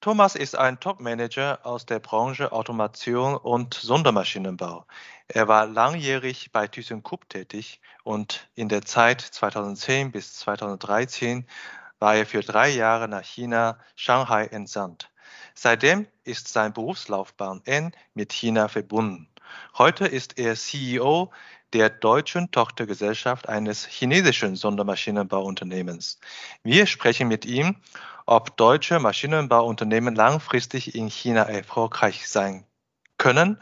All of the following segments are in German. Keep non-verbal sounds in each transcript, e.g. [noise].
Thomas ist ein Top-Manager aus der Branche Automation und Sondermaschinenbau. Er war langjährig bei ThyssenKrupp tätig und in der Zeit 2010 bis 2013 war er für drei Jahre nach China, Shanghai entsandt. Seitdem ist sein Berufslaufbahn eng mit China verbunden. Heute ist er CEO der deutschen Tochtergesellschaft eines chinesischen Sondermaschinenbauunternehmens. Wir sprechen mit ihm, ob deutsche Maschinenbauunternehmen langfristig in China erfolgreich sein können,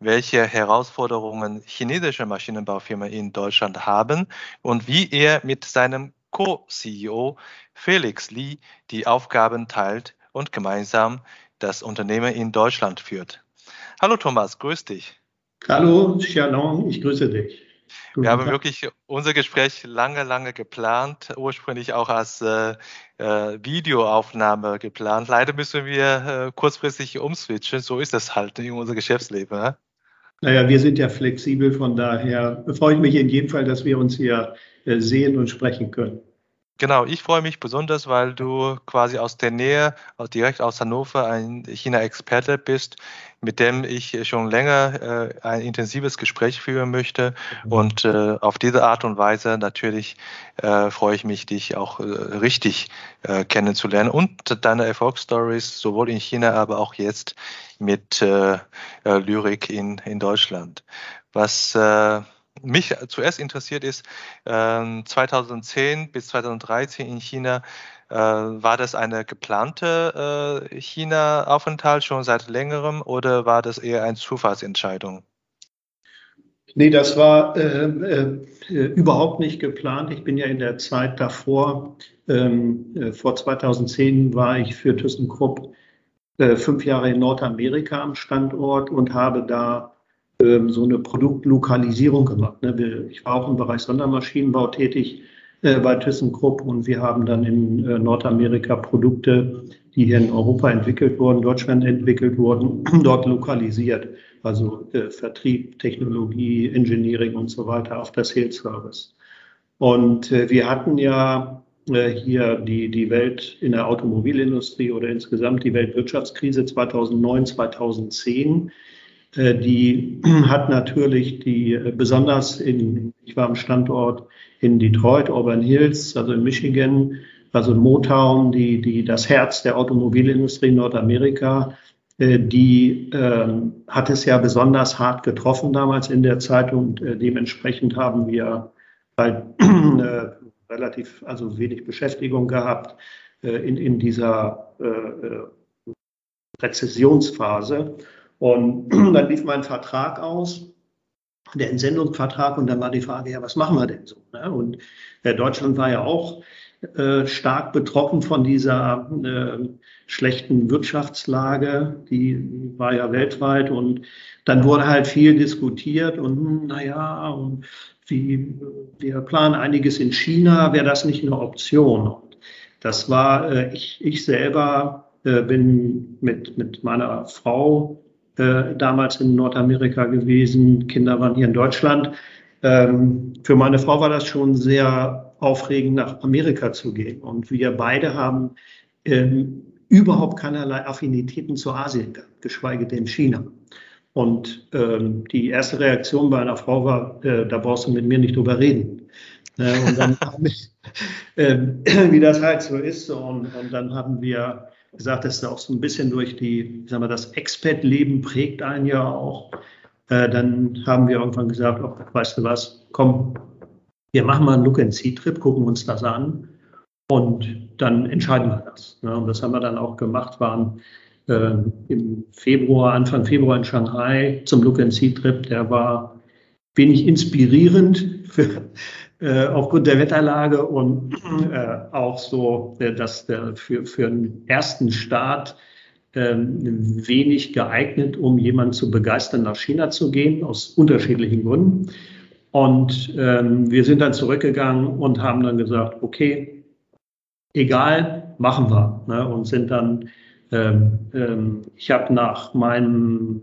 welche Herausforderungen chinesische Maschinenbaufirmen in Deutschland haben und wie er mit seinem Co-CEO Felix Li die Aufgaben teilt und gemeinsam das Unternehmen in Deutschland führt. Hallo Thomas, grüß dich. Hallo, Shalom, ich grüße dich. Guten wir haben Tag. wirklich unser Gespräch lange, lange geplant, ursprünglich auch als äh, äh, Videoaufnahme geplant. Leider müssen wir äh, kurzfristig umswitchen, so ist das halt in unserem Geschäftsleben. Ne? Naja, wir sind ja flexibel, von daher freue ich mich in jedem Fall, dass wir uns hier äh, sehen und sprechen können. Genau, ich freue mich besonders, weil du quasi aus der Nähe, direkt aus Hannover, ein China-Experte bist, mit dem ich schon länger äh, ein intensives Gespräch führen möchte. Mhm. Und äh, auf diese Art und Weise natürlich äh, freue ich mich, dich auch äh, richtig äh, kennenzulernen und deine Erfolgsstories sowohl in China, aber auch jetzt mit äh, Lyrik in, in Deutschland. Was mich zuerst interessiert ist, 2010 ähm, bis 2013 in China, äh, war das eine geplante äh, China-Aufenthalt schon seit längerem oder war das eher eine Zufallsentscheidung? Nee, das war äh, äh, überhaupt nicht geplant. Ich bin ja in der Zeit davor, ähm, äh, vor 2010 war ich für ThyssenKrupp äh, fünf Jahre in Nordamerika am Standort und habe da ähm, so eine Produktlokalisierung gemacht. Ne? Ich war auch im Bereich Sondermaschinenbau tätig äh, bei ThyssenKrupp und wir haben dann in äh, Nordamerika Produkte, die hier in Europa entwickelt wurden, Deutschland entwickelt wurden, [clears throat] dort lokalisiert. Also äh, Vertrieb, Technologie, Engineering und so weiter auf der Sales Service. Und wir hatten ja hier die, die Welt in der Automobilindustrie oder insgesamt die Weltwirtschaftskrise 2009, 2010 äh, die [clears throat] hat natürlich die, äh, besonders in, ich war am Standort in Detroit, Auburn Hills, also in Michigan, also Motown, die, die, das Herz der Automobilindustrie in Nordamerika, äh, die äh, hat es ja besonders hart getroffen damals in der Zeit und äh, dementsprechend haben wir halt [clears throat] äh, relativ, also wenig Beschäftigung gehabt in, in dieser Rezessionsphase. Und [clears throat] dann lief mein Vertrag aus, der Entsendungsvertrag, und dann war die Frage, ja, was machen wir denn so? Ne? Und äh, Deutschland war ja auch äh, stark betroffen von dieser äh, schlechten Wirtschaftslage, die war ja weltweit und dann wurde halt viel diskutiert und hm, naja, und wie, wir planen einiges in China, wäre das nicht eine Option? Und das war, äh, ich, ich selber äh, bin mit, mit meiner Frau äh, damals in Nordamerika gewesen, Kinder waren hier in Deutschland. Ähm, für meine Frau war das schon sehr aufregend, nach Amerika zu gehen. Und wir beide haben ähm, überhaupt keinerlei Affinitäten zu Asien gehabt, geschweige denn China. Und ähm, die erste Reaktion bei einer Frau war, äh, da brauchst du mit mir nicht drüber reden. Äh, und dann, [laughs] äh, [clears throat] wie das halt so ist. Und, und dann haben wir gesagt, das ist auch so ein bisschen durch die, sagen wir, das Expat-Leben prägt einen ja auch. Äh, dann haben wir irgendwann gesagt, oh, weißt du was, komm, wir machen mal einen Look-and-See-Trip, gucken uns das an und dann entscheiden wir das. Ne? Und das haben wir dann auch gemacht, waren äh, im Februar, Anfang Februar in Shanghai zum Look-and-See-Trip. Der war wenig inspirierend für, äh, aufgrund der Wetterlage und äh, auch so, äh, dass der für, für einen ersten Start ähm, wenig geeignet, um jemanden zu begeistern, nach China zu gehen, aus unterschiedlichen Gründen. Und ähm, wir sind dann zurückgegangen und haben dann gesagt, okay, egal, machen wir. Ne? Und sind dann, ähm, ähm, ich habe nach meinem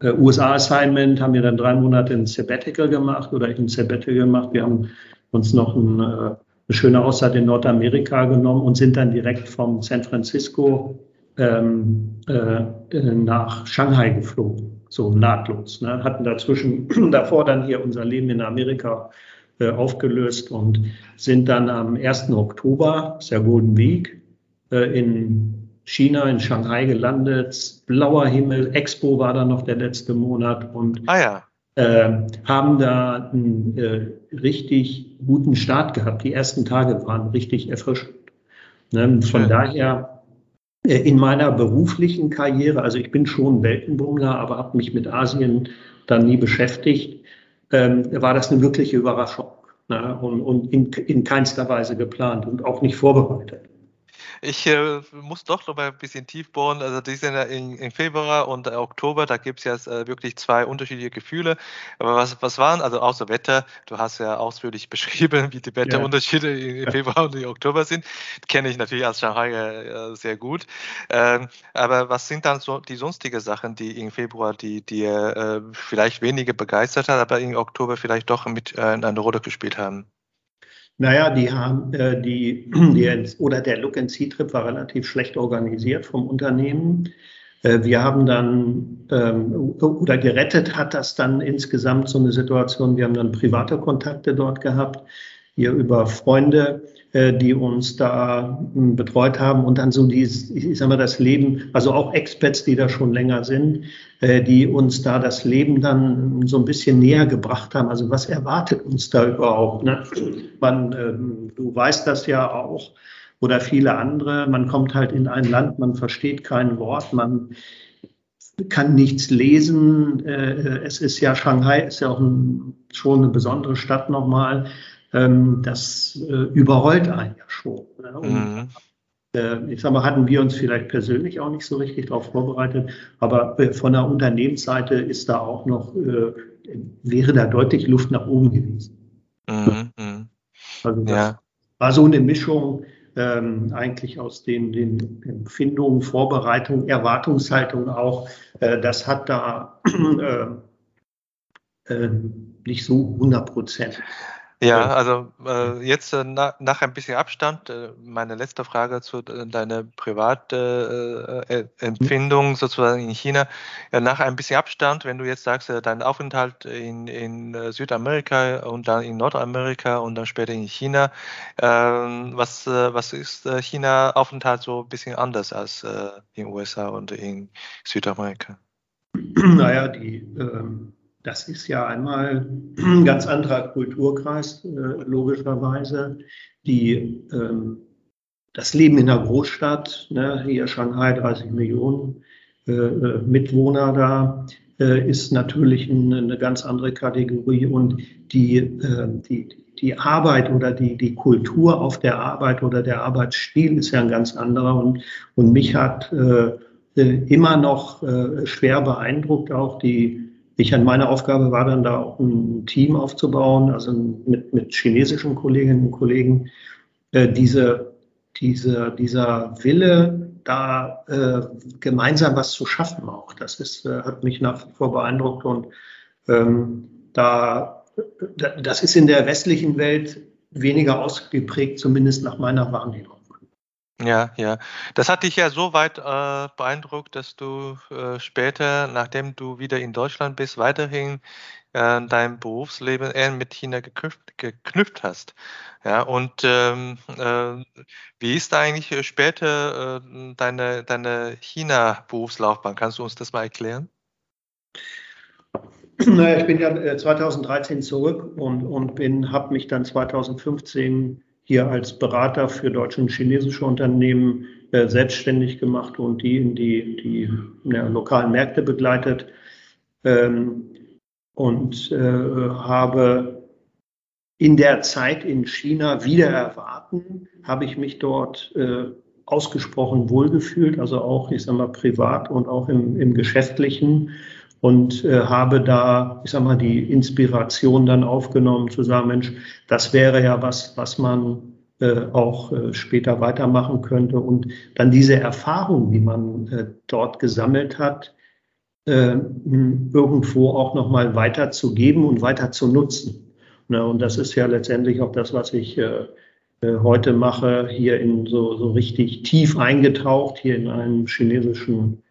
äh, USA-Assignment, haben wir dann drei Monate ein Sabbatical gemacht oder ich ein Sabbatical gemacht. Wir haben uns noch ein, äh, eine schöne Auszeit in Nordamerika genommen und sind dann direkt vom San Francisco ähm, äh, nach Shanghai geflogen, so nahtlos. Ne? Hatten dazwischen [clears throat] davor dann hier unser Leben in Amerika äh, aufgelöst und sind dann am 1. Oktober, ist der Golden Week, äh, in China, in Shanghai gelandet. Blauer Himmel, Expo war dann noch der letzte Monat und ah, ja. Äh, haben da einen äh, richtig guten Start gehabt. Die ersten Tage waren richtig erfrischend. Ne? Von ja. daher äh, in meiner beruflichen Karriere, also ich bin schon Weltenbummler, aber habe mich mit Asien dann nie beschäftigt, ähm, war das eine wirkliche Überraschung ne? und, und in, in keinster Weise geplant und auch nicht vorbereitet. Ich äh, muss doch noch mal ein bisschen tief bohren. Also die sind ja in, in Februar und äh, Oktober, da gibt es ja äh, wirklich zwei unterschiedliche Gefühle. Aber was, was waren, also außer Wetter, du hast ja ausführlich [laughs] beschrieben, wie die Wetterunterschiede ja. in Februar und in Oktober sind. Kenne ich natürlich als Shanghai äh, sehr gut. Ähm, aber was sind dann so die sonstigen Sachen, die in Februar, die dir äh, vielleicht weniger begeistert hat, aber in Oktober vielleicht doch mit äh, eine Rolle gespielt haben? Naja, die haben äh, die, [clears throat] die oder der Look and See Trip war relativ schlecht organisiert vom Unternehmen. Äh, wir haben dann ähm, oder gerettet hat das dann insgesamt so eine Situation. Wir haben dann private Kontakte dort gehabt, hier über Freunde, die uns da hm, betreut haben und dann so die, ich sag mal, das Leben, also auch Experts, die da schon länger sind, äh, die uns da das Leben dann so ein bisschen näher gebracht haben. Also was erwartet uns da überhaupt? Ne? Man, ähm, du weißt das ja auch oder viele andere. Man kommt halt in ein Land, man versteht kein Wort, man kann nichts lesen. Äh, es ist ja Shanghai, ist ja auch ein, schon eine besondere Stadt nochmal ähm, das äh, überrollt einen ja schon. Ne? Und, mhm. äh, ich sage mal, hatten wir uns vielleicht persönlich auch nicht so richtig darauf vorbereitet, aber äh, von der Unternehmensseite ist da auch noch, äh, wäre da deutlich Luft nach oben gewesen. Mhm. mhm. Also das ja. war so eine Mischung ähm, eigentlich aus den, den Empfindungen, Vorbereitungen, Erwartungshaltungen auch. Äh, das hat da äh, [clears throat] äh, nicht so 100 Prozent. Ja, also äh, jetzt äh, na, nach ein bisschen Abstand, äh, meine letzte Frage zu äh, deiner private äh, äh, Empfindung sozusagen in China. Ja, nach ein bisschen Abstand, wenn du jetzt sagst, dein Aufenthalt in, in Südamerika und dann in Nordamerika und dann später in China, ähm, was, was ist China-Aufenthalt so ein bisschen anders als in den USA und in Südamerika? Naja, die ähm das ist ja einmal ein ganz anderer Kulturkreis, äh, logischerweise. Die, ähm, das Leben in der Großstadt, ne, hier Shanghai 30 Millionen äh, äh, Mitwohner da, äh, ist natürlich eine, eine, ganz andere Kategorie und die, äh, die, die Arbeit oder die, die Kultur auf der Arbeit oder der Arbeitsstil ist ja ein ganz anderer und, und mich hat äh, immer noch schwer beeindruckt auch die ich an meine Aufgabe war dann da auch ein Team aufzubauen, also mit, mit chinesischen Kolleginnen und Kollegen, äh, diese, diese, dieser Wille, da äh, gemeinsam was zu schaffen auch. Das ist, äh, hat mich nach wie vor beeindruckt und ähm, da, das ist in der westlichen Welt weniger ausgeprägt, zumindest nach meiner Wahrnehmung. Ja, ja. Das hat dich ja so weit äh, beeindruckt, dass du äh, später, nachdem du wieder in Deutschland bist, weiterhin äh, dein Berufsleben eher mit China geknüpft, geknüpft hast. Ja, und ähm, äh, wie ist eigentlich später äh, deine, deine China-Berufslaufbahn? Kannst du uns das mal erklären? Naja, ich bin ja 2013 äh, zurück und, und bin, habe mich dann 2015 hier als Berater für deutsche und chinesische Unternehmen äh, selbstständig gemacht und die in die, die ja, lokalen Märkte begleitet. Ähm, und äh, habe in der Zeit in China wieder erwarten, habe ich mich dort äh, ausgesprochen wohlgefühlt, also auch, ich sag mal, privat und auch im, im Geschäftlichen und äh, habe da, ich sag mal, die Inspiration dann aufgenommen, zu sagen, Mensch, das wäre ja was, was man äh, auch äh, später weitermachen könnte und dann diese Erfahrung, die man äh, dort gesammelt hat, äh, irgendwo auch nochmal weiterzugeben und weiter zu nutzen. Ne, und das ist ja letztendlich auch das, was ich äh, äh, heute mache, hier in so, so richtig tief eingetaucht, hier in einem chinesischen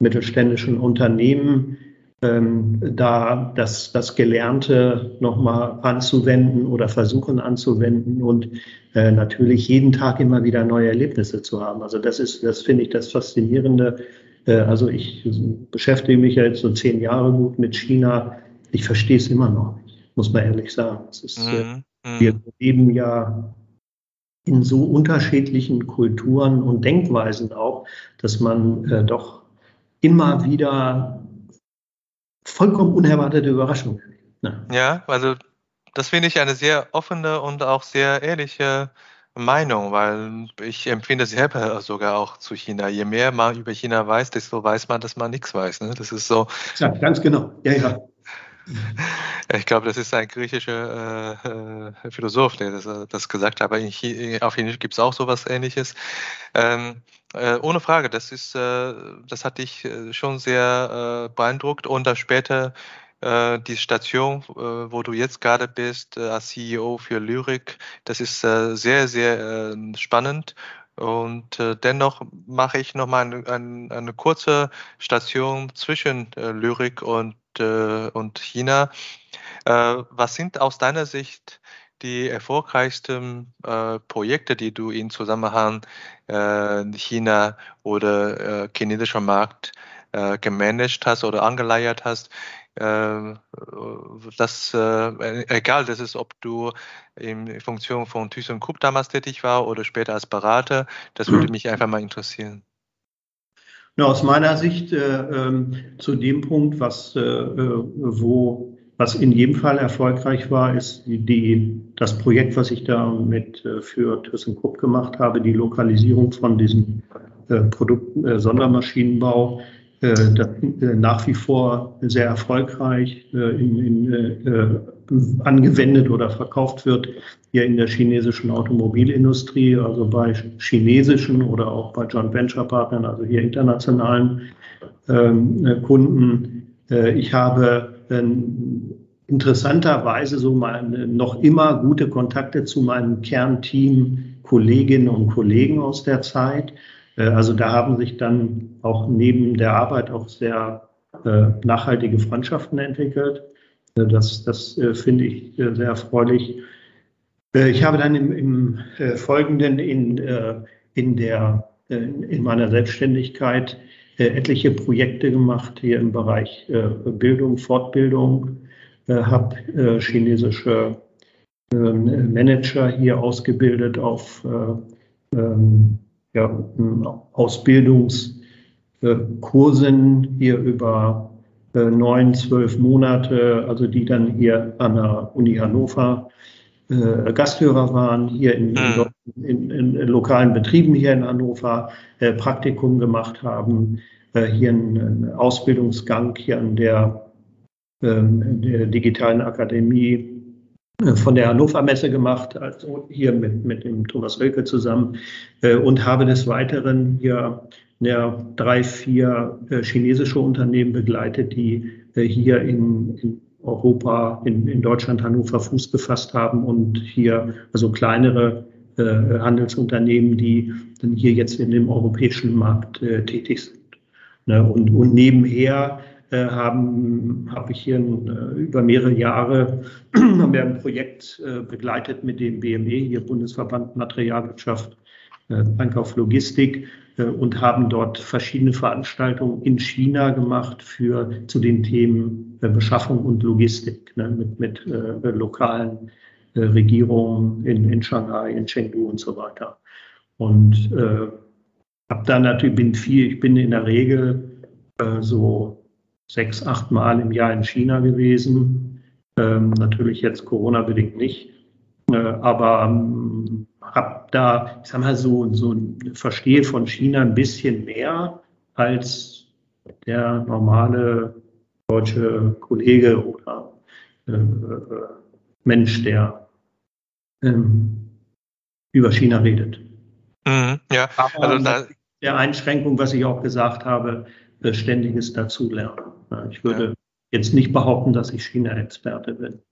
mittelständischen Unternehmen, ähm, da das, das Gelernte nochmal anzuwenden oder versuchen anzuwenden und äh, natürlich jeden Tag immer wieder neue Erlebnisse zu haben. Also das ist, das finde ich das Faszinierende. Äh, also ich beschäftige mich ja jetzt so zehn Jahre gut mit China. Ich verstehe es immer noch nicht, muss man ehrlich sagen. Ist, äh, mhm. Wir mhm. leben ja in so unterschiedlichen Kulturen und Denkweisen auch, dass man äh, doch immer wieder vollkommen unerwartete Überraschungen erlebt. Ne? Ja, also das finde ich eine sehr offene und auch sehr ehrliche Meinung, weil ich empfinde selber sogar auch zu China. Je mehr man über China weiß, desto weiß man, dass man nichts weiß. Ne? Das ist so. Ja, ganz genau. Ja, ja. [laughs] Ich glaube, das ist ein griechischer äh, äh, Philosoph, der das, äh, das gesagt hat. Aber in auf Chinesisch gibt es auch sowas Ähnliches. Ähm, äh, ohne Frage, das ist, äh, das hat dich äh, schon sehr beeindruckt und dann später die Station, wo du jetzt gerade bist, als CEO für Lyrik, das ist sehr, sehr spannend und äh, dennoch mache ich nochmal eine, eine, eine kurze Station zwischen äh, Lyrik und, äh, und China. Äh, was sind aus deiner Sicht die erfolgreichsten äh, Projekte, die du in Zusammenhang äh, China oder chinesischer Markt gemanagt hast oder angeleiert hast? Ähm, das, äh, egal, das ist, ob du in Funktion von ThyssenKrupp damals tätig war oder später als Berater, das würde [clears throat] mich einfach mal interessieren. Ja, aus meiner Sicht äh, ähm, zu dem Punkt, was, äh, äh, wo, was in jedem Fall erfolgreich war, ist die, das Projekt, was ich da mit äh, für ThyssenKrupp gemacht habe, die Lokalisierung von diesem äh, Produkt Sondermaschinenbau. äh, das, äh, nach wie vor sehr erfolgreich äh, in, in, angewendet oder verkauft wird hier in der chinesischen Automobilindustrie, also bei chinesischen oder auch bei Joint Venture Partnern, also hier internationalen ähm, Kunden. ich habe interessanterweise so meine, noch immer gute Kontakte zu meinem Kernteam Kolleginnen und Kollegen aus der Zeit. Äh, also da haben sich dann auch neben der Arbeit auch sehr äh, nachhaltige Freundschaften entwickelt. Äh, das, das finde ich sehr erfreulich. Ich habe dann im, im Folgenden in, in, der, in meiner Selbstständigkeit etliche Projekte gemacht hier im Bereich Bildung, Fortbildung, habe chinesische ähm, Manager hier ausgebildet auf ähm, ja, Ausbildungskursen hier über äh, neun, zwölf Monate, also die dann hier an der Uni Hannover äh, Gasthörer waren, hier in, in, in, in, lokalen Betrieben hier in Hannover äh, Praktikum gemacht haben, äh, hier einen Ausbildungsgang hier an der, ähm, der Digitalen Akademie von der Hannover Messe gemacht, also hier mit, mit dem Thomas Oelke zusammen äh, und habe des Weiteren hier ja, drei, vier äh, chinesische Unternehmen begleitet, die äh, hier in, in Europa, in, in, Deutschland, Hannover Fuß gefasst haben und hier also kleinere äh, Handelsunternehmen, die dann hier jetzt in dem europäischen Markt äh, tätig sind. Ne? Und, und nebenher äh, haben, habe ich hier äh, über mehrere Jahre [clears throat] ein Projekt äh, begleitet mit dem BME, hier Bundesverband Materialwirtschaft, Einkauf, Logistik und haben dort verschiedene Veranstaltungen in China gemacht für zu den Themen Beschaffung und Logistik ne, mit, mit lokalen Regierungen in, in Shanghai, in Chengdu und so weiter. Und äh, habe da natürlich bin viel, ich bin in der Regel äh, so sechs, acht Mal im Jahr in China gewesen. Ähm, natürlich jetzt Corona-bedingt nicht. Äh, aber ähm, habe da, ich sag mal so, so verstehe von China ein bisschen mehr als der normale deutsche Kollege oder äh, äh Mensch, der ähm, über China redet. Mhm, ja, also da, der Einschränkung, was ich auch gesagt habe, ständiges Dazulernen. Ich würde ja. jetzt nicht behaupten, dass ich China-Experte bin.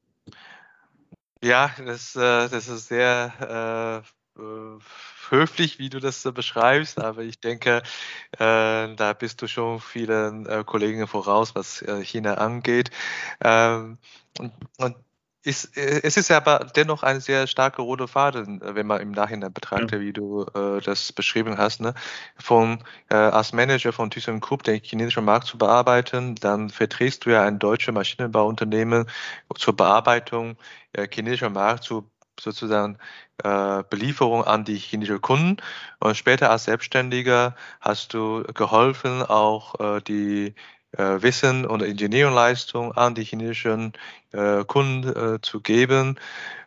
Ja, das, äh, das ist sehr äh, äh höflich, wie du das beschreibst, aber ich denke, äh, da bist du schon vielen äh, Kollegen voraus, was äh, China angeht. Ähm, und, und ist, äh, es ist aber dennoch ein sehr starker roter Faden, äh, wenn man im Nachhinein betrachtet, ja. wie du äh, das beschrieben hast. Ne? Von, äh, als Manager von ThyssenKrupp den chinesischen Markt zu bearbeiten, dann vertretst du ja ein deutsches Maschinenbauunternehmen zur Bearbeitung äh, chinesischer Markt zu sozusagen äh, Belieferung an die chinesischen Kunden. Und später als Selbstständiger hast du geholfen, auch äh, die Wissen und Ingenieurleistung an die chinesischen äh, Kunden äh, zu geben.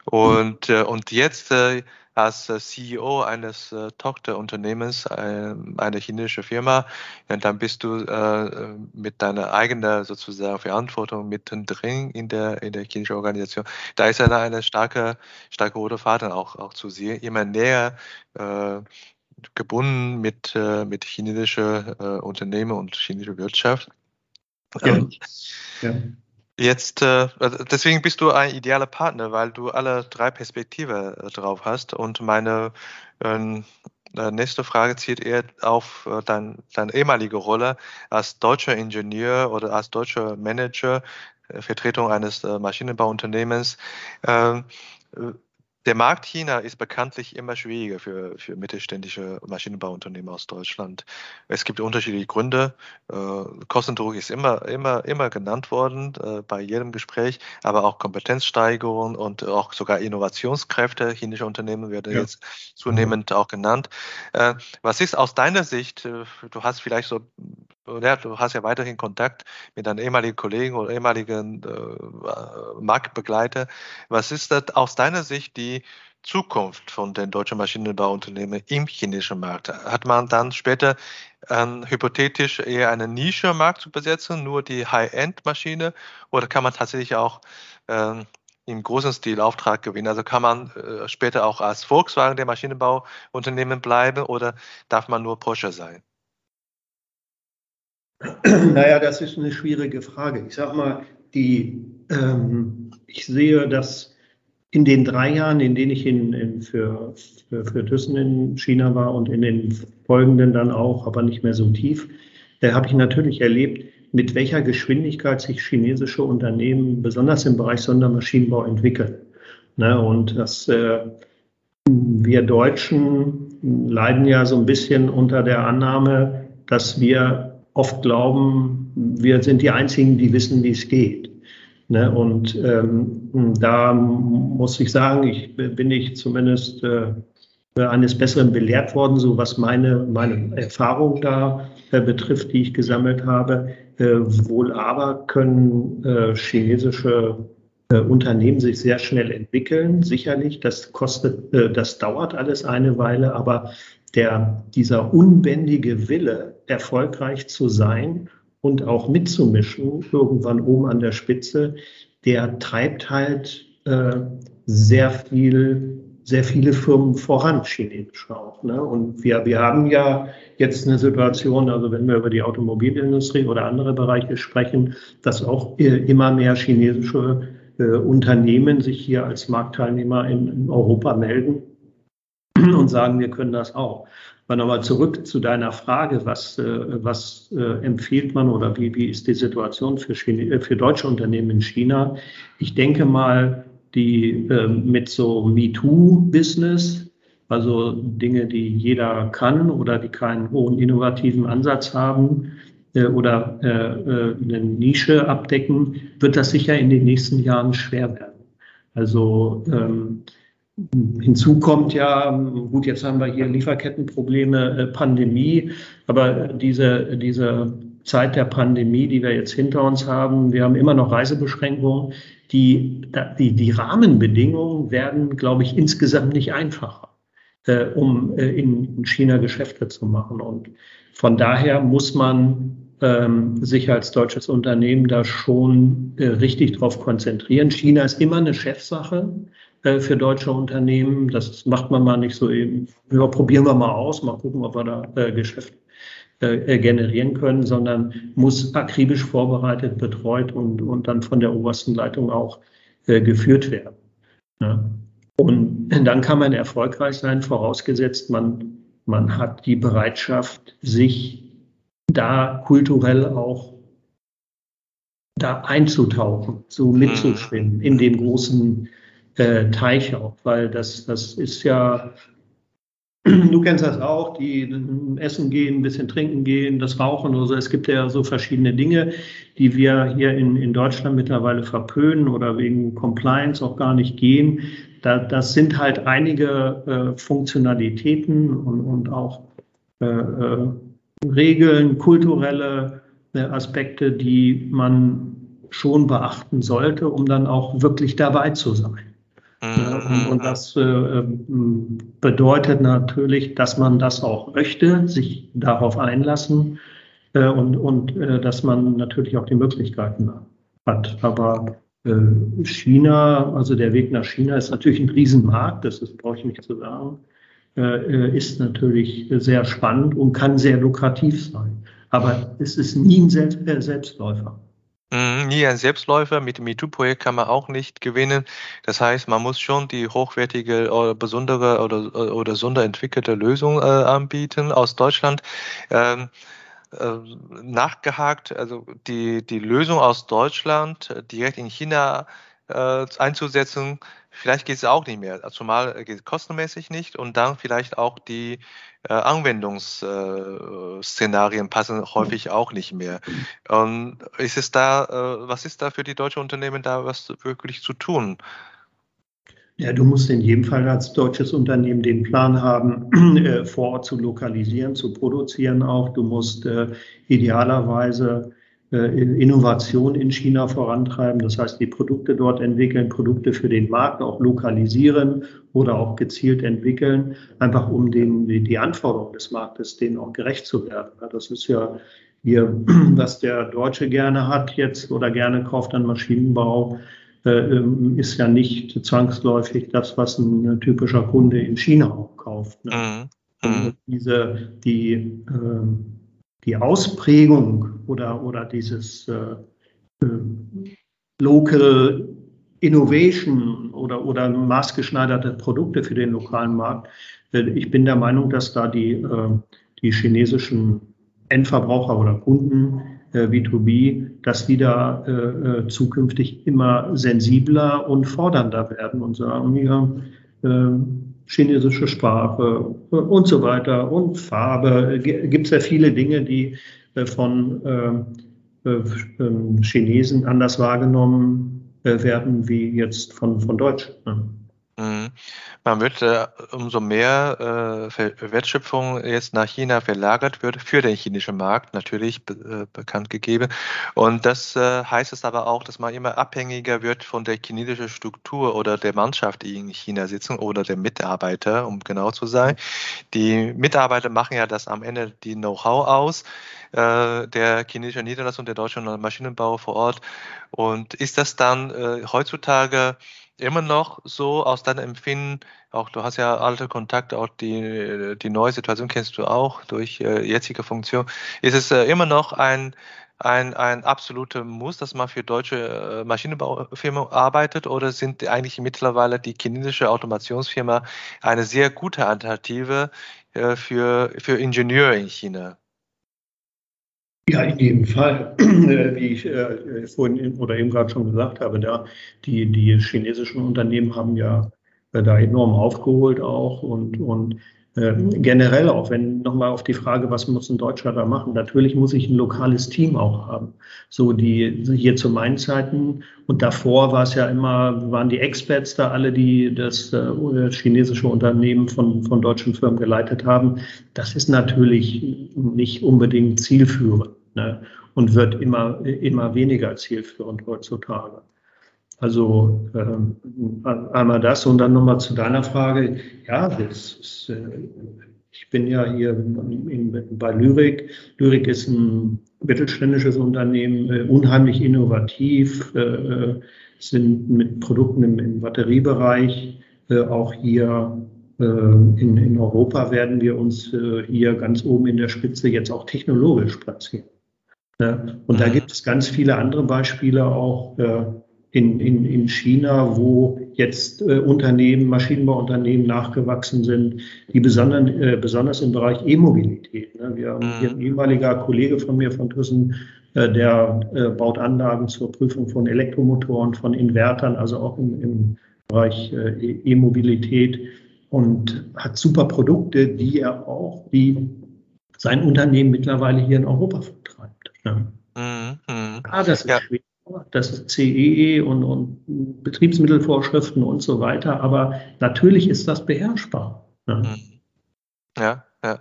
Und, äh, und jetzt äh, als äh, CEO eines äh, Tochterunternehmens, äh, einer chinesischen Firma, dann bist du äh, mit deiner eigenen sozusagen Verantwortung mittendrin in der, in der chinesischen Organisation. Da ist eine, eine starke, starke rote Faden auch, auch zu sehen, immer näher äh, gebunden mit, äh, mit chinesischen äh, Unternehmen und chinesischer Wirtschaft. Ja. Ähm, ja. Jetzt, äh, also deswegen bist du ein idealer Partner, weil du alle drei Perspektiven äh, drauf hast. Und meine ähm, äh, nächste Frage zielt eher auf äh, dein, deine ehemalige Rolle als deutscher Ingenieur oder als deutscher Manager, Vertretung eines äh, Maschinenbauunternehmens. Ähm, der Markt China ist bekanntlich immer schwieriger für, für mittelständische Maschinenbauunternehmen aus Deutschland. Es gibt unterschiedliche Gründe. Äh, Kostendruck ist immer, immer, immer genannt worden äh, bei jedem Gespräch, aber auch Kompetenzsteigerung und auch sogar Innovationskräfte chinesischer Unternehmen werden ja. jetzt zunehmend auch genannt. Äh, was ist aus deiner Sicht, äh, du hast vielleicht so ja, du hast ja weiterhin Kontakt mit deinen ehemaligen Kollegen oder ehemaligen äh, Marktbegleiter. Was ist das aus deiner Sicht die Zukunft von den deutschen Maschinenbauunternehmen im chinesischen Markt? Hat man dann später ähm, hypothetisch eher einen Nische-Markt zu besetzen, nur die High-End-Maschine, oder kann man tatsächlich auch ähm, im großen Stil Auftrag gewinnen? Also kann man äh, später auch als Volkswagen der Maschinenbauunternehmen bleiben oder darf man nur Porsche sein? Naja, das ist eine schwierige Frage. Ich sage mal, die, ähm, ich sehe, dass in den drei Jahren, in denen ich in, in für, für, für Thyssen in China war und in den folgenden dann auch, aber nicht mehr so tief, da habe ich natürlich erlebt, mit welcher Geschwindigkeit sich chinesische Unternehmen besonders im Bereich Sondermaschinenbau entwickeln. Ne, und dass äh, wir Deutschen leiden ja so ein bisschen unter der Annahme, dass wir oft glauben, wir sind die Einzigen, die wissen, wie es geht. Ne? Und ähm, da muss ich sagen, ich bin ich zumindest äh, eines Besseren belehrt worden, so was meine, meine Erfahrung da äh, betrifft, die ich gesammelt habe. Äh, wohl aber können äh, chinesische äh, Unternehmen sich sehr schnell entwickeln. Sicherlich, das kostet, äh, das dauert alles eine Weile, aber der, dieser unbändige Wille, erfolgreich zu sein und auch mitzumischen, irgendwann oben an der Spitze, der treibt halt äh, sehr viel, sehr viele Firmen voran, chinesisch auch. Ne? Und wir, wir haben ja jetzt eine Situation, also wenn wir über die Automobilindustrie oder andere Bereiche sprechen, dass auch äh, immer mehr chinesische äh, Unternehmen sich hier als Marktteilnehmer in, in Europa melden und sagen, wir können das auch. Aber nochmal zurück zu deiner Frage, was, äh, was äh, empfiehlt man oder wie, wie ist die Situation für, Chine, äh, für deutsche Unternehmen in China? Ich denke mal, die äh, mit so MeToo-Business, also Dinge, die jeder kann oder die keinen hohen innovativen Ansatz haben äh, oder äh, eine Nische abdecken, wird das sicher in den nächsten Jahren schwer werden. Also ähm, Hinzu kommt ja, gut, jetzt haben wir hier Lieferkettenprobleme, äh, Pandemie, aber diese, diese Zeit der Pandemie, die wir jetzt hinter uns haben, wir haben immer noch Reisebeschränkungen. Die, die, die Rahmenbedingungen werden, glaube ich, insgesamt nicht einfacher. äh, um äh, in China Geschäfte zu machen. Und von daher muss man ähm, sich als deutsches Unternehmen da schon äh, richtig drauf konzentrieren. China ist immer eine Chefsache für deutsche Unternehmen. Das macht man mal nicht so eben. Ja, probieren wir mal aus, mal gucken, ob wir da äh, Geschäft äh, generieren können, sondern muss akribisch vorbereitet, betreut und, und dann von der obersten Leitung auch äh, geführt werden. Ja. Und dann kann man erfolgreich sein, vorausgesetzt man, man hat die Bereitschaft, sich da kulturell auch da einzutauchen, so mitzuschwimmen in dem großen äh, Teich auch, weil das, das ist ja, [clears throat] du kennst das auch, die essen gehen, ein bisschen trinken gehen, das Rauchen oder so. Es gibt ja so verschiedene Dinge, die wir hier in, in Deutschland mittlerweile verpönen oder wegen Compliance auch gar nicht gehen. Da, das sind halt einige äh, Funktionalitäten und, und auch äh, äh, Regeln, kulturelle äh, Aspekte, die man schon beachten sollte, um dann auch wirklich dabei zu sein. Mhm. Und, das äh, ähm, bedeutet natürlich, dass man das auch möchte, sich darauf einlassen äh, und, und dass man natürlich auch die Möglichkeiten hat. Aber China, also der Weg nach China ist natürlich ein Riesenmarkt, das brauche ich nicht zu sagen. Äh, äh, ist natürlich sehr spannend und kann sehr lukrativ sein. Aber es ist nie ein äh, Selbstläufer. Mhm, nie ein Selbstläufer. Mit dem MeToo-Projekt kann man auch nicht gewinnen. Das heißt, man muss schon die hochwertige oder besondere oder, oder sonderentwickelte Lösung äh, anbieten aus Deutschland. Ähm, äh, nachgehakt, also die, die Lösung aus Deutschland direkt in China äh, einzusetzen, vielleicht geht es auch nicht mehr. Zumal geht es kostenmäßig nicht und dann vielleicht auch die äh, Anwendungsszenarien passen häufig auch nicht mehr. Und ist es da, äh, was ist da für die deutschen Unternehmen da was wirklich zu tun? Ja, du musst in jedem Fall als deutsches Unternehmen den Plan haben, [clears throat] äh, vor Ort zu lokalisieren, zu produzieren auch. Du musst äh, idealerweise äh, Innovation in China vorantreiben. Das heißt, die Produkte dort entwickeln, Produkte für den Markt auch lokalisieren oder auch gezielt entwickeln, einfach um den, die Anforderungen des Marktes denen auch gerecht zu werden. Das ist ja hier, [clears throat] was der Deutsche gerne hat jetzt oder gerne kauft an Maschinenbau, äh, ähm, ist ja nicht zwangsläufig das, was ein typischer Kunde in China auch kauft. Ne? Mhm. mhm. Diese, die, äh, die Ausprägung oder, oder dieses äh, äh, Local Innovation oder, oder maßgeschneiderte Produkte für den lokalen Markt. Äh, ich bin der Meinung, dass da die, äh, die chinesischen Endverbraucher oder Kunden B2B, dass die da zukünftig immer sensibler und fordernder werden und sagen, ja, chinesische Sprache und so weiter und Farbe. Gibt es ja viele Dinge, die äh, von äh, äh, ähm, Chinesen anders wahrgenommen werden wie jetzt von, von Deutschen. Mhm. Man wird äh, umso mehr äh, Wertschöpfung jetzt nach China verlagert wird für den chinesischen Markt natürlich be äh, bekannt gegeben. Und das äh, heißt es aber auch, dass man immer abhängiger wird von der chinesischen Struktur oder der Mannschaft, die in China sitzen oder der Mitarbeiter, um genau zu sein. Die Mitarbeiter machen ja das am Ende die Know-how aus äh, der chinesischen Niederlassung der deutschen Maschinenbau vor Ort. Und ist das dann äh, heutzutage immer noch so aus deinem Empfinden, auch du hast ja alte Kontakte, auch die, die neue Situation kennst du auch durch äh, jetzige Funktion, ist es äh, immer noch ein, ein, ein absoluter Muss, dass man für deutsche äh, Maschinenbaufirmen arbeitet? Oder sind eigentlich mittlerweile die chinesische Automationsfirma eine sehr gute Alternative äh, für, für Ingenieure in China? Ja, in jedem Fall. [clears throat] Äh, wie ich äh, vorhin oder eben gerade schon gesagt habe, da die, die chinesischen Unternehmen haben ja äh, da enorm aufgeholt auch und, und generell auch, wenn nochmal auf die Frage, was muss ein Deutscher da machen? Natürlich muss ich ein lokales Team auch haben. So die hier zu meinen Zeiten und davor war es ja immer, waren die Experts da alle, die das äh, chinesische Unternehmen von, von deutschen Firmen geleitet haben. Das ist natürlich nicht unbedingt zielführend ne? und wird immer, immer weniger zielführend heutzutage. Also äh, einmal das und dann nochmal zu deiner Frage. Ja, das ist, äh, ich bin ja hier in, in, bei Lyrik. Lyrik ist ein mittelständisches Unternehmen, äh, unheimlich innovativ, äh, sind mit Produkten im, im Batteriebereich. Äh, auch hier äh, in, in Europa werden wir uns hier ganz oben in der Spitze jetzt auch technologisch platzieren. Ja, und da mhm. gibt es ganz viele andere Beispiele auch in, in, in China, wo jetzt äh, Unternehmen, Maschinenbauunternehmen nachgewachsen sind, die besonders, äh, besonders im Bereich E-Mobilität. Ne? Wir haben hier ein mhm. ehemaliger Kollege von mir von Thyssen, äh, der äh, baut Anlagen zur Prüfung von Elektromotoren, von Invertern, also auch im, im Bereich äh, E-Mobilität und hat super Produkte, die er auch, die sein Unternehmen mittlerweile hier in Europa vertreibt. Ne? Mhm. Ah, das ist ja. schwierig das ist CEE e und, und, Betriebsmittelvorschriften und so weiter. Aber natürlich ist das beherrschbar. Ne? Mhm. Ja, ja.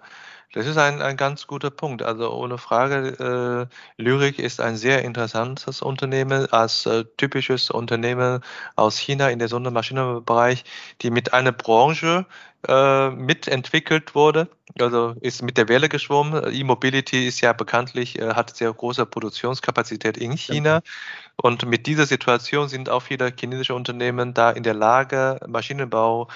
Das ist ein, ein ganz guter Punkt. Also ohne Frage, äh, Lyrik ist ein sehr interessantes Unternehmen als äh, typisches Unternehmen aus China in der Sondermaschinenbereich, die mit einer Branche äh, mitentwickelt wurde. Also ist mit der Welle geschwommen. E-Mobility ist ja bekanntlich, äh, hat sehr große Produktionskapazität in China. Und mit dieser Situation sind auch viele chinesische Unternehmen da in der Lage, Maschinenbau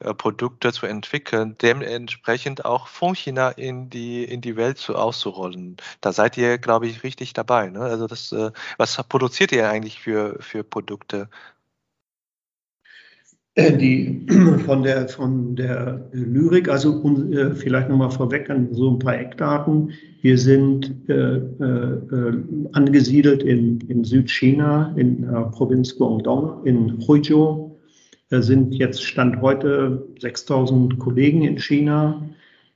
äh, Produkte zu entwickeln, dementsprechend auch von China in die, in die Welt zu, auszurollen. Da seid ihr, glaube ich, richtig dabei. Ne? Also das, äh, was produziert ihr eigentlich für, für Produkte? Äh, die [clears throat] von der, von der Lyrik, also äh, vielleicht nochmal vorweg an so ein paar Eckdaten. Wir sind äh, äh, angesiedelt in, in Südchina, in der Provinz Guangdong, in Huizhou, sind jetzt Stand heute 6000 Kollegen in China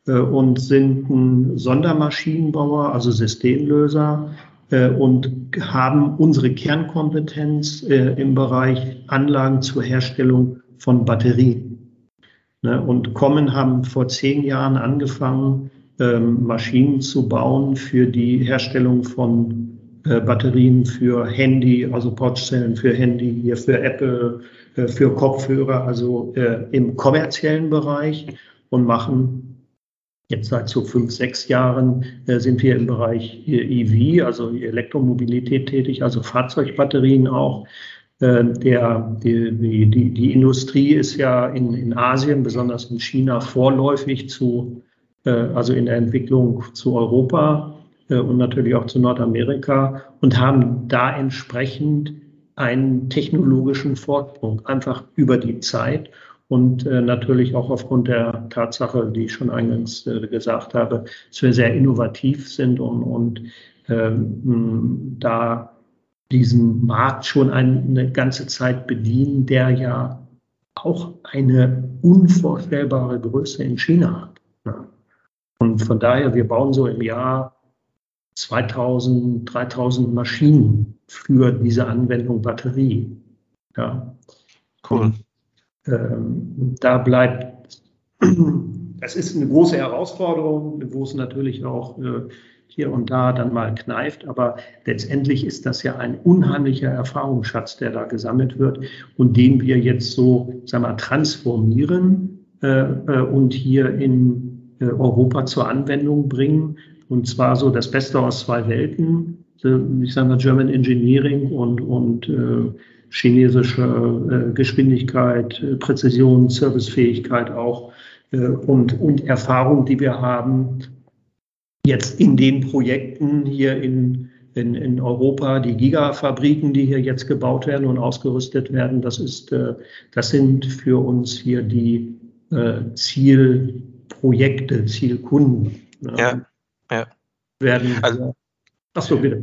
äh, und sind ein Sondermaschinenbauer, also Systemlöser äh, und haben unsere Kernkompetenz im Bereich Anlagen zur Herstellung von Batterien. Ne, und kommen haben vor zehn Jahren angefangen, ähm, Maschinen zu bauen für die Herstellung von Batterien für Handy, also Pouchzellen für Handy, hier für Apple, äh, für Kopfhörer, also äh, im kommerziellen Bereich und machen jetzt seit so fünf, sechs Jahren äh, sind wir im Bereich EV, also Elektromobilität tätig, also Fahrzeugbatterien auch. Der, die, die, die Industrie ist ja in, in Asien, besonders in China, vorläufig zu, also in der Entwicklung zu Europa und natürlich auch zu Nordamerika und haben da entsprechend einen technologischen Vorsprung, einfach über die Zeit und äh, natürlich auch aufgrund der Tatsache, die ich schon eingangs äh, gesagt habe, dass wir sehr innovativ sind und, und ähm, da diesen Markt schon eine ganze Zeit bedienen, der ja auch eine unvorstellbare Größe in China hat. Und von daher, wir bauen so im Jahr 2000, 3000 Maschinen für diese Anwendung Batterie. Ja. Cool. Und, ähm, da bleibt, [clears throat] das ist eine große Herausforderung, wo es natürlich auch äh, hier und da dann mal kneift, aber letztendlich ist das ja ein unheimlicher Erfahrungsschatz, der da gesammelt wird und den wir jetzt so, sagen wir, transformieren äh, äh, und hier in äh, Europa zur Anwendung bringen und zwar so das Beste aus zwei Welten. Ich sage mal German Engineering und, und äh, chinesische äh, Geschwindigkeit, äh, Präzision, Servicefähigkeit auch äh, und, und Erfahrung, die wir haben jetzt in den Projekten hier in, in, in Europa, die Gigafabriken, die hier jetzt gebaut werden und ausgerüstet werden, das, ist, äh, das sind für uns hier die äh, Zielprojekte, Zielkunden. Ja ja. werden. Also, Achso, bitte.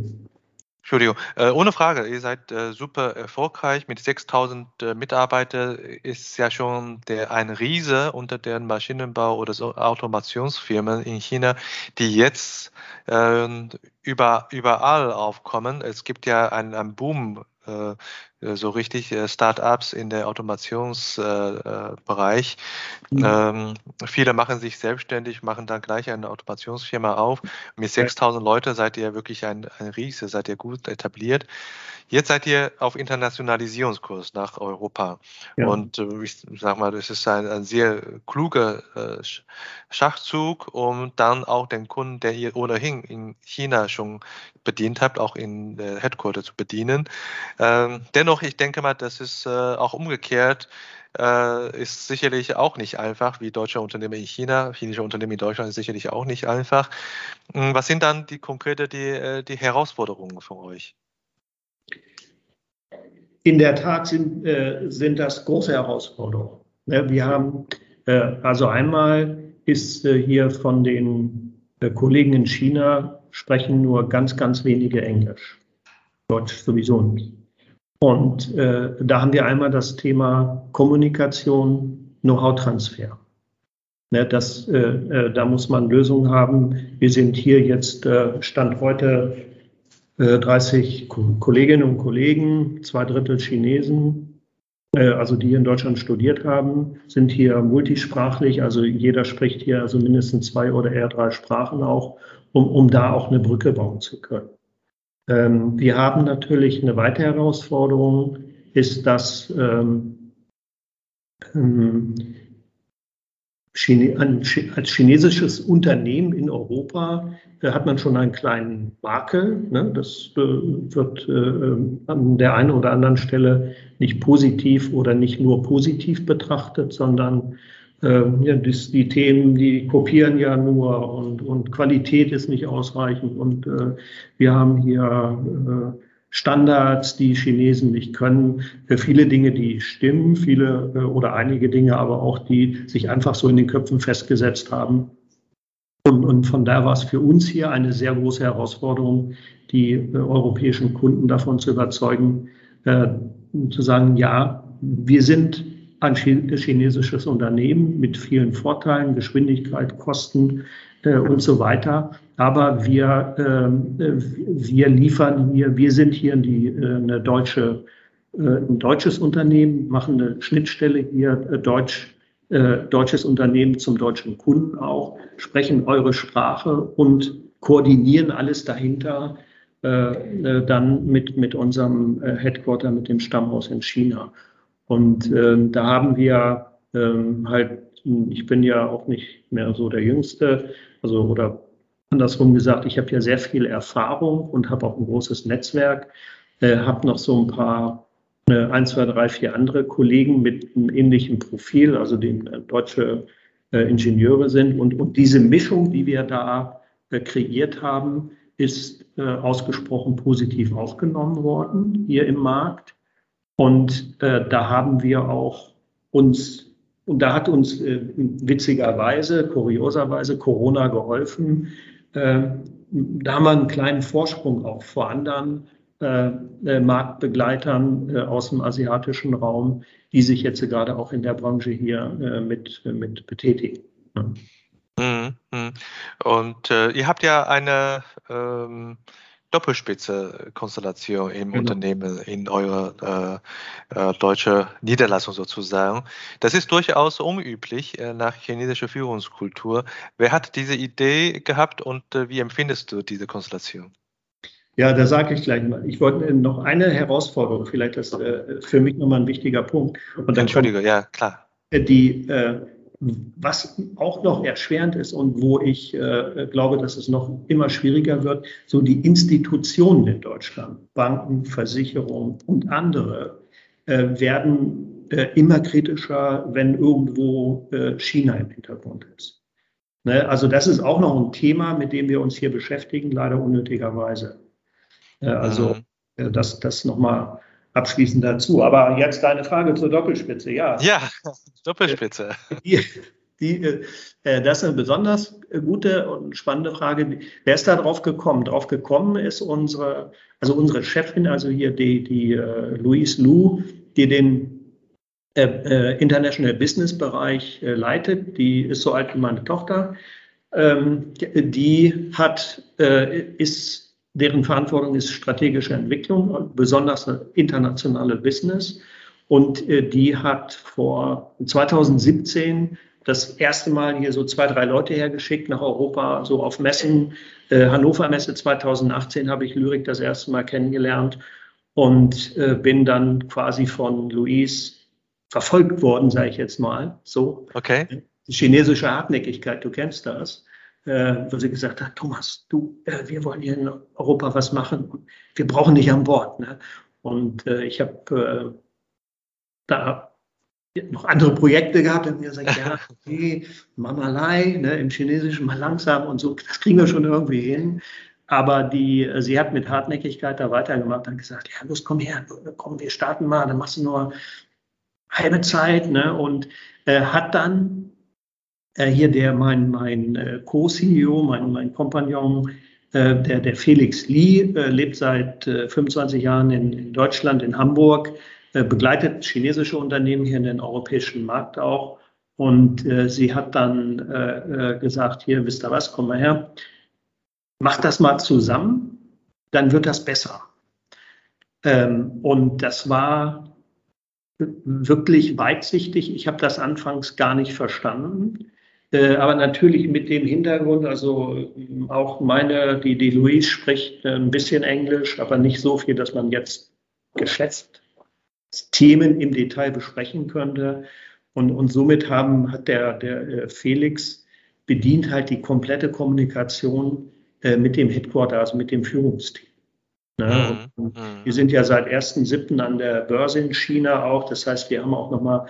Entschuldigung, äh, ohne Frage, ihr seid äh, super erfolgreich. Mit 6000 äh, Mitarbeitern ist ja schon der, ein Riese unter den Maschinenbau- oder so Automationsfirmen in China, die jetzt ähm, über, überall aufkommen. Es gibt ja einen, einen Boom äh, äh, so richtig äh, Start-ups in der Automationsbereich. Äh, mhm. ähm, viele machen sich selbstständig, machen dann gleich eine Automationsfirma auf. Mit 6000 Leute seid ihr wirklich ein, ein Riese, seid ihr gut etabliert. Jetzt seid ihr auf Internationalisierungskurs nach Europa. Ja. Und äh, ich sag mal, das ist ein, ein sehr kluger äh, Schachzug, um dann auch den Kunden, der ihr ohnehin in China schon bedient habt, auch in der Headquarter zu bedienen. Ähm, dennoch, ich denke mal, das ist äh, auch umgekehrt äh, ist sicherlich auch nicht einfach, wie deutsche Unternehmen in China, chinesische Unternehmen in Deutschland ist sicherlich auch nicht einfach. Hm, was sind dann die konkrete die, äh, die Herausforderungen für euch? In der Tat sind, äh, sind das große Herausforderungen. Ja, wir haben äh, also einmal ist äh, hier von den Kollegen in China sprechen nur ganz, ganz wenige Englisch. Deutsch sowieso nicht. Und äh, da haben wir einmal das Thema Kommunikation, Know-how-Transfer. Ne, das, äh, äh, da muss man Lösungen haben. Wir sind hier jetzt, äh, Stand heute, 30 Kolleginnen und Kollegen, zwei Drittel Chinesen, also die hier in Deutschland studiert haben, sind hier multisprachlich, also jeder spricht hier also mindestens zwei oder eher drei Sprachen auch, um, um da auch eine Brücke bauen zu können. Ähm, wir haben natürlich eine weitere Herausforderung, ist, dass ähm, ähm als chinesisches Unternehmen in Europa äh, hat man schon einen kleinen Makel. Ne? Das äh, wird äh, an der einen oder anderen Stelle nicht positiv oder nicht nur positiv betrachtet, sondern ja, das, die Themen, die kopieren ja nur und, und Qualität ist nicht ausreichend und äh, wir haben hier äh, Standards, die Chinesen nicht können. Für viele Dinge, die stimmen, viele äh, oder einige Dinge aber auch, die sich einfach so in den Köpfen festgesetzt haben. Und, und von daher war es für uns hier eine sehr große Herausforderung, die äh, europäischen Kunden davon zu überzeugen, äh, zu sagen, ja, wir sind ein chinesisches Unternehmen mit vielen Vorteilen, Geschwindigkeit, Kosten äh, und so weiter. Aber wir, äh, wir liefern hier, wir sind hier die, äh, eine deutsche, äh, ein deutsches Unternehmen, machen eine Schnittstelle hier, äh, Deutsch, äh, deutsches Unternehmen zum deutschen Kunden auch, sprechen eure Sprache und koordinieren alles dahinter dann mit, mit unserem Headquarter, mit dem Stammhaus in China. Und ähm, da haben wir ähm, halt, ich bin ja auch nicht mehr so der Jüngste, also oder andersrum gesagt, ich habe ja sehr viel Erfahrung und habe auch ein großes Netzwerk, äh, habe noch so ein paar, äh, ein, zwei, drei, vier andere Kollegen mit einem ähnlichen Profil, also die äh, deutsche äh, Ingenieure sind. Und, und diese Mischung, die wir da äh, kreiert haben, ist äh, ausgesprochen positiv aufgenommen worden hier im Markt. Und äh, da haben wir auch uns, und da hat uns äh, witzigerweise, kurioserweise Corona geholfen. Äh, da haben wir einen kleinen Vorsprung auch vor anderen äh, äh, Marktbegleitern äh, aus dem asiatischen Raum, die sich jetzt gerade auch in der Branche hier mit, mit betätigen. Ja. Mhm, mhm. Und ihr habt ja eine ähm Doppelspitze-Konstellation im genau. Unternehmen, in eurer äh, äh, deutsche Niederlassung sozusagen. Das ist durchaus unüblich äh, nach chinesischer Führungskultur. Wer hat diese Idee gehabt und äh, wie empfindest du diese Konstellation? Ja, da sage ich gleich mal. Ich wollte noch eine Herausforderung, vielleicht das äh, für mich nochmal ein wichtiger Punkt. Entschuldige, ja, klar. Die äh, was auch noch erschwerend ist und wo ich äh, glaube, dass es noch immer schwieriger wird, so die Institutionen in Deutschland, Banken, Versicherungen und andere, äh, werden äh, immer kritischer, wenn irgendwo äh, China im Hintergrund ist. Ne? Also das ist auch noch ein Thema, mit dem wir uns hier beschäftigen, leider unnötigerweise. Äh, also mhm. äh, das, das nochmal abschließend dazu. Aber jetzt deine Frage zur Doppelspitze. Ja, ja [laughs] Doppelspitze. Die, die, äh, das ist eine besonders gute und spannende Frage. Wer ist da drauf gekommen? Drauf gekommen ist unsere, also unsere Chefin, also hier die, die uh, Louise Lu, die den äh, äh, International Business Bereich äh, leitet. Die ist so alt wie meine Tochter. Ähm, die hat, äh, ist deren Verantwortung ist strategische Entwicklung, besonders internationale Business. Und äh, die hat vor 2017 das erste Mal hier so zwei, drei Leute hergeschickt nach Europa, so auf Messen. Äh, Hannover Messe 2018 habe ich Lyrik das erste Mal kennengelernt und äh, bin dann quasi von Luis verfolgt worden, sage ich jetzt mal. So. Okay. Die chinesische Hartnäckigkeit, du kennst das. Äh, wo sie gesagt hat, Thomas, du, äh, wir wollen hier in Europa was machen. Wir brauchen dich an Bord. Ne? Und äh, ich habe äh, da noch andere Projekte gehabt und mir gesagt, ja, [laughs] okay, Mamalai, ne, im Chinesischen mal langsam und so, das kriegen wir schon irgendwie hin. Aber die, sie hat mit Hartnäckigkeit da weitergemacht und gesagt, ja, los, komm her, komm, wir starten mal, dann machst du nur halbe Zeit, ne, und äh, hat dann äh, hier der, mein, mein äh, Co-CEO, mein, mein Kompagnon, äh, der, der Felix Lee, äh, lebt seit 25 Jahren in, in Deutschland, in Hamburg, äh, begleitet chinesische Unternehmen hier in den europäischen Markt auch. Und äh, sie hat dann äh, äh, gesagt, hier, wisst ihr was, komm mal her, macht das mal zusammen, dann wird das besser. Ähm, und das war wirklich weitsichtig. Ich habe das anfangs gar nicht verstanden. Äh, aber natürlich mit dem Hintergrund, also auch meine, die, die Louise spricht ein bisschen Englisch, aber nicht so viel, dass man jetzt geschätzt Themen im Detail besprechen könnte. Und, und somit haben, hat der, der äh, Felix bedient halt die komplette Kommunikation äh, mit dem Headquarter, also mit dem Führungsteam. Ne? Mhm. mhm. Wir sind ja seit 1.7. an der Börse in China auch. Das heißt, wir haben auch nochmal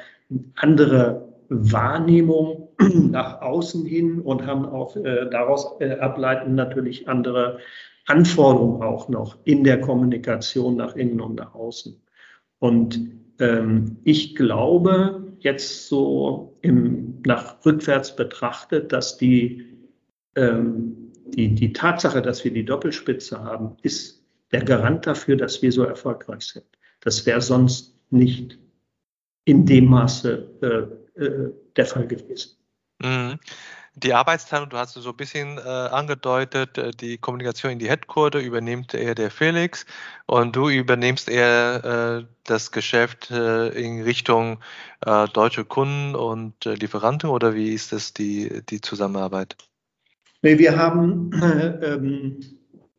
andere Wahrnehmung [clears throat] nach außen hin und haben auch äh, daraus äh, ableiten natürlich andere Anforderungen auch noch in der Kommunikation nach innen und nach außen. Und ähm, ich glaube, jetzt so im, nach rückwärts betrachtet, dass die, ähm, die, die Tatsache, dass wir die Doppelspitze haben, ist der Garant dafür, dass wir so erfolgreich sind. Das wäre sonst nicht in dem Maße äh, äh, der Fall gewesen. Mhm die Arbeitsteilung, du hast so ein bisschen äh, angedeutet, äh, die Kommunikation in die Headquarter übernimmt eher der Felix und du übernimmst eher äh, das Geschäft äh, in Richtung äh, deutsche Kunden und äh, Lieferanten oder wie ist das die, die Zusammenarbeit? Nee, wir haben ähm,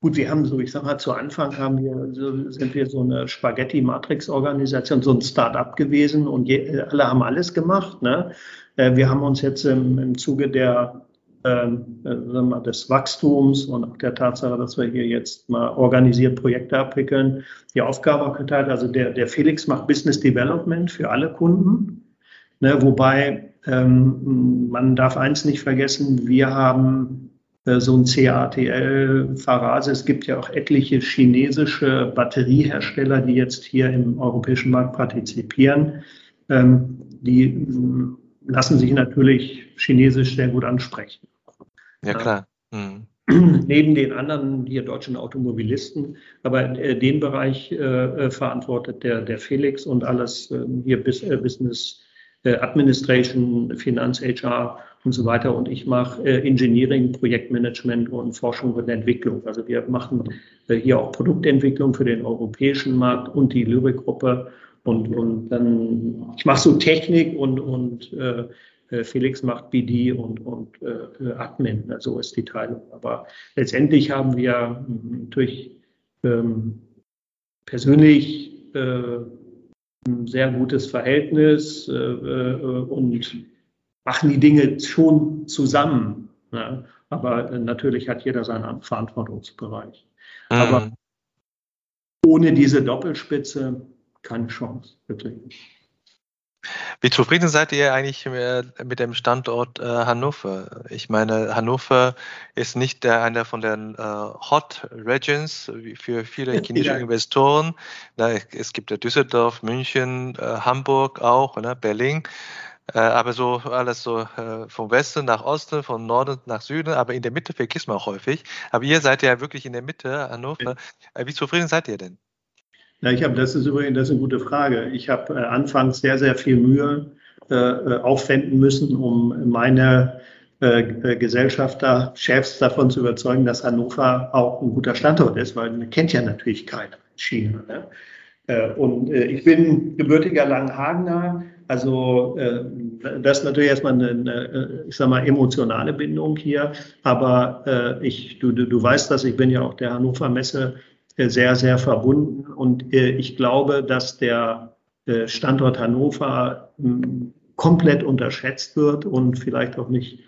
Gut, wir haben so, ich sag mal, zu Anfang haben wir, so, sind wir so eine Spaghetti-Matrix-Organisation, so ein Start-up gewesen und je, alle haben alles gemacht. Ne? Äh, wir haben uns jetzt im, im Zuge der, ähm, äh, des Wachstums und auch der Tatsache, dass wir hier jetzt mal organisiert Projekte abwickeln, die Aufgabe geteilt. Also der, der Felix macht Business Development für alle Kunden. Ne? Wobei ähm, man darf eins nicht vergessen, wir haben äh, so ein CATL, Farase. Es gibt ja auch etliche chinesische Batteriehersteller, die jetzt hier im europäischen Markt partizipieren. Ähm, die lassen sich natürlich chinesisch sehr gut ansprechen. Ja, klar. Mhm. [clears throat] Neben den anderen hier deutschen Automobilisten, aber äh, den Bereich äh, verantwortet der, der Felix und alles äh, hier äh, Business äh, Administration, Finanz, HR und so weiter. Und ich mache äh, Engineering, Projektmanagement und Forschung und Entwicklung. Also wir machen äh, hier auch Produktentwicklung für den europäischen Markt und die Lyrik-Gruppe. Und, und dann, ich mache so Technik und, und äh, äh Felix macht BD und, und äh, Admin. So also ist die Teilung. Aber letztendlich haben wir natürlich ähm, persönlich äh, ein sehr gutes Verhältnis äh, äh, und machen die Dinge schon zusammen. Ne? Aber natürlich hat jeder seinen Verantwortungsbereich. Mhm. Aber ohne diese Doppelspitze keine Chance, wirklich. Wie zufrieden seid ihr eigentlich mit dem Standort äh, Hannover? Ich meine, Hannover ist nicht der, einer von den äh, Hot Regions für viele chinesische ja. Investoren. Na, es gibt ja Düsseldorf, München, äh, Hamburg auch, ne, Berlin. Äh, aber so alles so äh, vom Westen nach Osten, von Norden nach Süden, aber in der Mitte vergisst man auch häufig. Aber ihr seid ja wirklich in der Mitte, Hannover. Äh, wie zufrieden seid ihr denn? Ja, ich habe, das ist übrigens das ist eine gute Frage. Ich habe äh, anfangs sehr, sehr viel Mühe äh, aufwenden müssen, um meine äh, Gesellschafter, Chefs davon zu überzeugen, dass Hannover auch ein guter Standort ist, weil man kennt ja natürlich keiner in China. Ne? Und ich bin gebürtiger Langhagener, also äh, das ist natürlich erstmal eine, eine, ich sag mal, emotionale Bindung hier, aber ich, du, du weißt das, ich bin ja auch der Hannover Messe sehr, sehr verbunden. Und ich glaube, dass der Standort Hannover hm, komplett unterschätzt wird und vielleicht auch nicht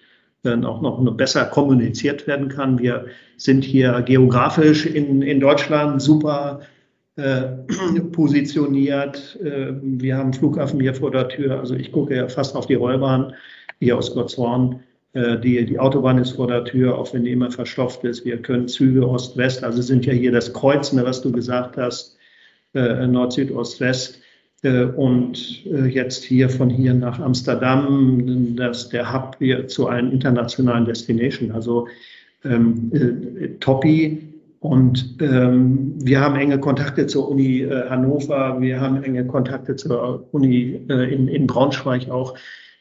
dann auch noch besser kommuniziert werden kann. Wir sind hier geografisch in, in Deutschland super. äh, [clears throat] positioniert. Äh, wir haben Flughafen hier vor der Tür. Also ich gucke ja fast auf die Rollbahn hier aus Gottzhorn. Äh, die, die Autobahn ist vor der Tür, auch wenn die immer verstopft ist. Wir können Züge Ost-West, also sind ja hier das Kreuz, ne, was du gesagt hast, äh, Nord, Süd, Ost, West. Äh, und äh, jetzt hier von hier nach Amsterdam, das der Hub hier zu einem internationalen Destination. Also ähm, äh, Toppi. Und ähm, wir haben enge Kontakte zur Uni äh, Hannover, wir haben enge Kontakte zur Uni äh, in, in Braunschweig auch.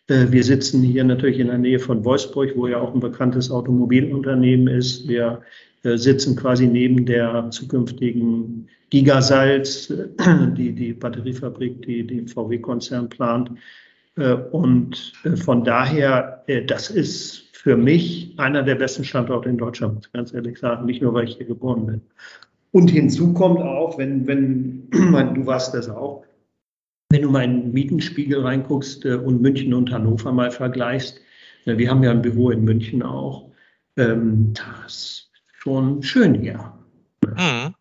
Äh, wir sitzen hier natürlich in der Nähe von Wolfsburg, wo ja auch ein bekanntes Automobilunternehmen ist. Wir sitzen quasi neben der zukünftigen Gigasalz, die, die Batteriefabrik, die, die VW-Konzern plant. Äh, und äh, von daher, äh, das ist für mich einer der besten Standorte in Deutschland, muss ich ganz ehrlich sagen, nicht nur, weil ich hier geboren bin. Und hinzu kommt auch, wenn, wenn, [clears throat] du warst das auch, wenn du mal in Mietenspiegel reinguckst und München und Hannover mal vergleichst, wir haben ja ein Büro in München auch, ähm, das ist schon schön hier. Mhm.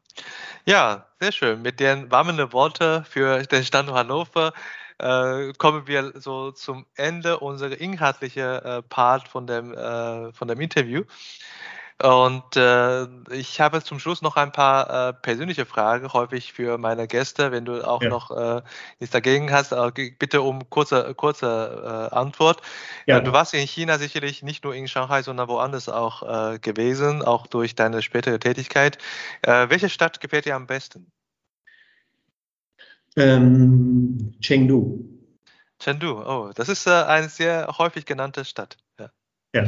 Ja, sehr schön. Mit den warmen Worten für den Standort Hannover äh, kommen wir so zum Ende unserer inhaltlichen äh, Part von dem, äh, von dem Interview. Und äh, ich habe zum Schluss noch ein paar äh, persönliche Fragen, häufig für meine Gäste. Wenn du auch ja. noch äh, nichts dagegen hast, bitte um kurze, kurze äh, Antwort. Ja. Äh, du warst in China sicherlich nicht nur in Shanghai, sondern woanders auch äh, gewesen, auch durch deine spätere Tätigkeit. Welche Stadt gefällt dir am besten? Ähm, Chengdu. Chengdu, oh, das ist äh, eine sehr häufig genannte Stadt. Ja. ja.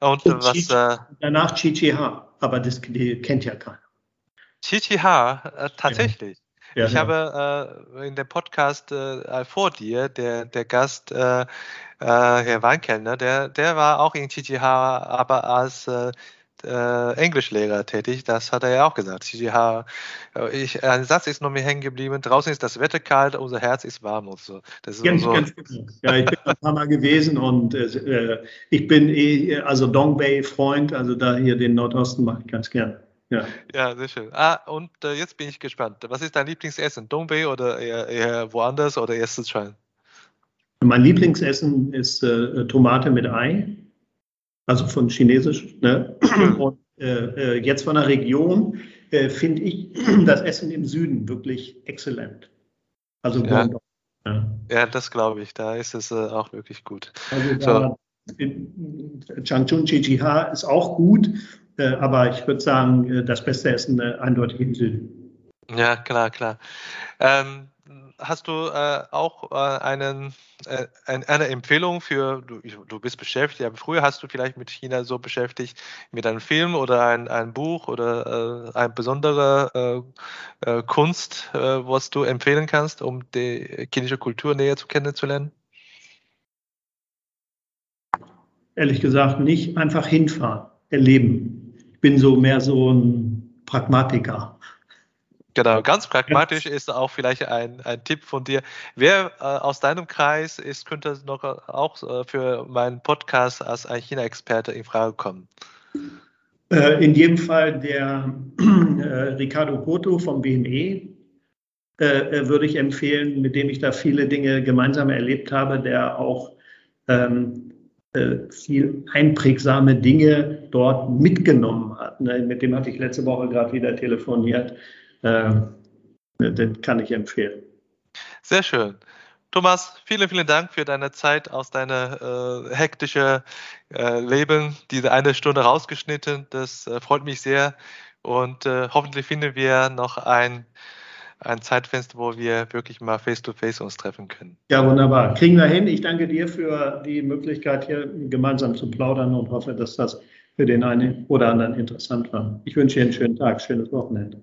Und, Und was. Chichi, äh, danach Chichiha, aber das die kennt ja keiner. Chichiha, äh, tatsächlich. Ja. ich ja. habe äh, in dem Podcast äh, vor dir, der, der Gast, äh, äh Herr Weinkellner, der, der war auch in Chichiha, aber als äh, Englischlehrer tätig. Das hat er ja auch gesagt. CGH, äh, ich, ein Satz ist noch mir hängen geblieben. Draußen ist das Wetter kalt, unser Herz ist warm und so. Das ist ganz, so. ganz genau. Ja, ich bin ein paar Mal gewesen und äh, ich bin eh, also Dongbei-Freund, also da hier den Nordosten mache ich ganz gern. Ja. ja, sehr schön. Ah, und äh, jetzt bin ich gespannt. Was ist dein Lieblingsessen? Dongbei oder eher, eher woanders oder erst Sichuan? Mein Lieblingsessen ist äh, Tomate mit Ei also von Chinesisch. Ne? [clears throat] Und äh, äh, jetzt von der Region äh, finde ich [clears throat] das Essen im Süden wirklich exzellent. Also ja, ja. ja das glaube ich. Da ist es äh, auch wirklich gut. Also da so. Changchun Chichiha ist auch gut, äh, aber ich würde sagen, äh, das beste Essen eindeutig im Süden. Ja, klar, klar. Ähm, hast du äh, auch äh, einen, äh, eine Empfehlung für, du, du bist beschäftigt, aber früher hast du vielleicht mit China so beschäftigt, mit einem Film oder ein, ein Buch oder äh, eine besondere äh, äh, Kunst, was du empfehlen kannst, um die chinesische Kultur näher zu kennenzulernen? Ehrlich gesagt nicht, einfach hinfahren, erleben. Ich bin so mehr so ein Pragmatiker. Genau, ganz pragmatisch ist auch vielleicht ein, ein Tipp von dir. Wer äh, aus deinem Kreis ist, könnte noch auch äh, für meinen Podcast als ein China-Experte in Frage kommen? Äh, in jedem Fall der äh, Ricardo Cotto vom BME äh, äh, würde ich empfehlen, mit dem ich da viele Dinge gemeinsam erlebt habe, der auch ähm, viel einprägsame Dinge dort mitgenommen hat. Ne? Mit dem hatte ich letzte Woche gerade wieder telefoniert äh, den kann ich empfehlen. Sehr schön. Thomas, vielen, vielen Dank für deine Zeit aus deinem äh, hektischen äh, Leben, diese eine Stunde rausgeschnitten. Das äh, freut mich sehr und äh, hoffentlich finden wir noch ein, ein Zeitfenster, wo wir wirklich mal face-to-face -face uns treffen können. Ja, wunderbar. Kriegen wir hin. Ich danke dir für die Möglichkeit, hier gemeinsam zu plaudern und hoffe, dass das für den einen oder anderen interessant war. Ich wünsche dir einen schönen Tag, schönes Wochenende.